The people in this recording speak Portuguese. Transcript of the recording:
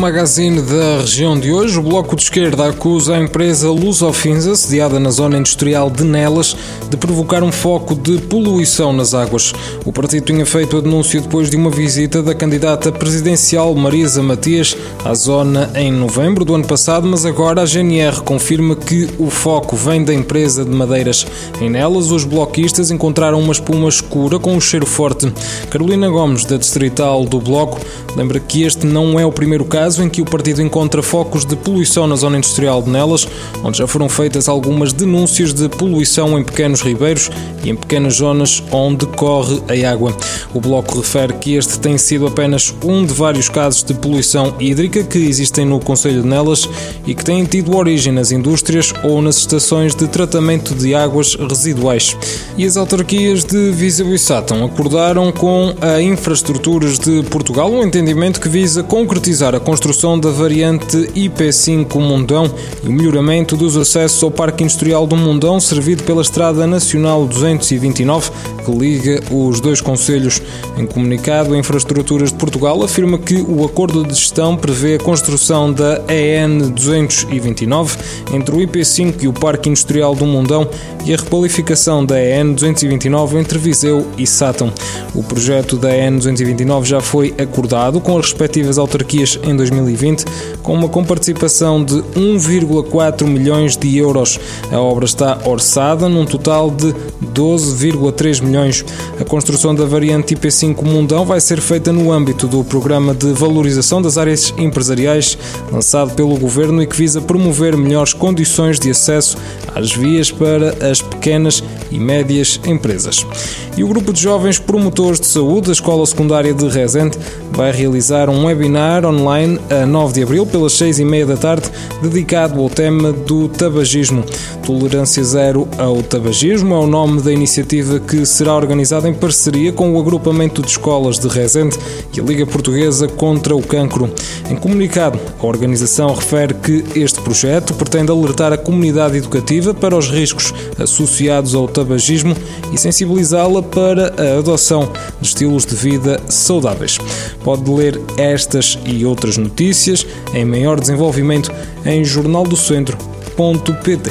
magazine da região de hoje, o Bloco de Esquerda acusa a empresa Lusofinza, sediada na zona industrial de Nelas, de provocar um foco de poluição nas águas. O partido tinha feito a denúncia depois de uma visita da candidata presidencial Marisa Matias à zona em novembro do ano passado, mas agora a GNR confirma que o foco vem da empresa de madeiras. Em Nelas, os bloquistas encontraram uma espuma escura com um cheiro forte. Carolina Gomes, da Distrital do Bloco, lembra que este não é o primeiro caso caso em que o partido encontra focos de poluição na zona industrial de Nelas, onde já foram feitas algumas denúncias de poluição em pequenos ribeiros e em pequenas zonas onde corre a água. O Bloco refere que este tem sido apenas um de vários casos de poluição hídrica que existem no Conselho de Nelas e que têm tido origem nas indústrias ou nas estações de tratamento de águas residuais. E as autarquias de Viseu e Sátão acordaram com a Infraestruturas de Portugal um entendimento que visa concretizar a construção construção da variante IP5 Mundão e o melhoramento dos acessos ao Parque Industrial do Mundão, servido pela Estrada Nacional 229, que liga os dois conselhos. Em comunicado, Infraestruturas de Portugal afirma que o acordo de gestão prevê a construção da EN 229 entre o IP5 e o Parque Industrial do Mundão e a requalificação da EN 229 entre Viseu e Sátão. O projeto da EN 229 já foi acordado com as respectivas autarquias em 2020 2020, com uma comparticipação de 1,4 milhões de euros. A obra está orçada num total de 12,3 milhões. A construção da variante IP5 Mundão vai ser feita no âmbito do Programa de Valorização das Áreas Empresariais, lançado pelo Governo e que visa promover melhores condições de acesso às vias para as pequenas e médias empresas. E o grupo de jovens promotores de saúde da Escola Secundária de Rezende vai realizar um webinar online a 9 de abril, pelas 6 e meia da tarde, dedicado ao tema do tabagismo. Tolerância Zero ao Tabagismo é o nome da iniciativa que será organizada em parceria com o Agrupamento de Escolas de Rezende e a Liga Portuguesa contra o Cancro. Em comunicado, a organização refere que este projeto pretende alertar a comunidade educativa para os riscos associados ao tabagismo e sensibilizá-la para a adoção de estilos de vida saudáveis. Pode ler estas e outras notícias em maior desenvolvimento em jornaldocentro.pt.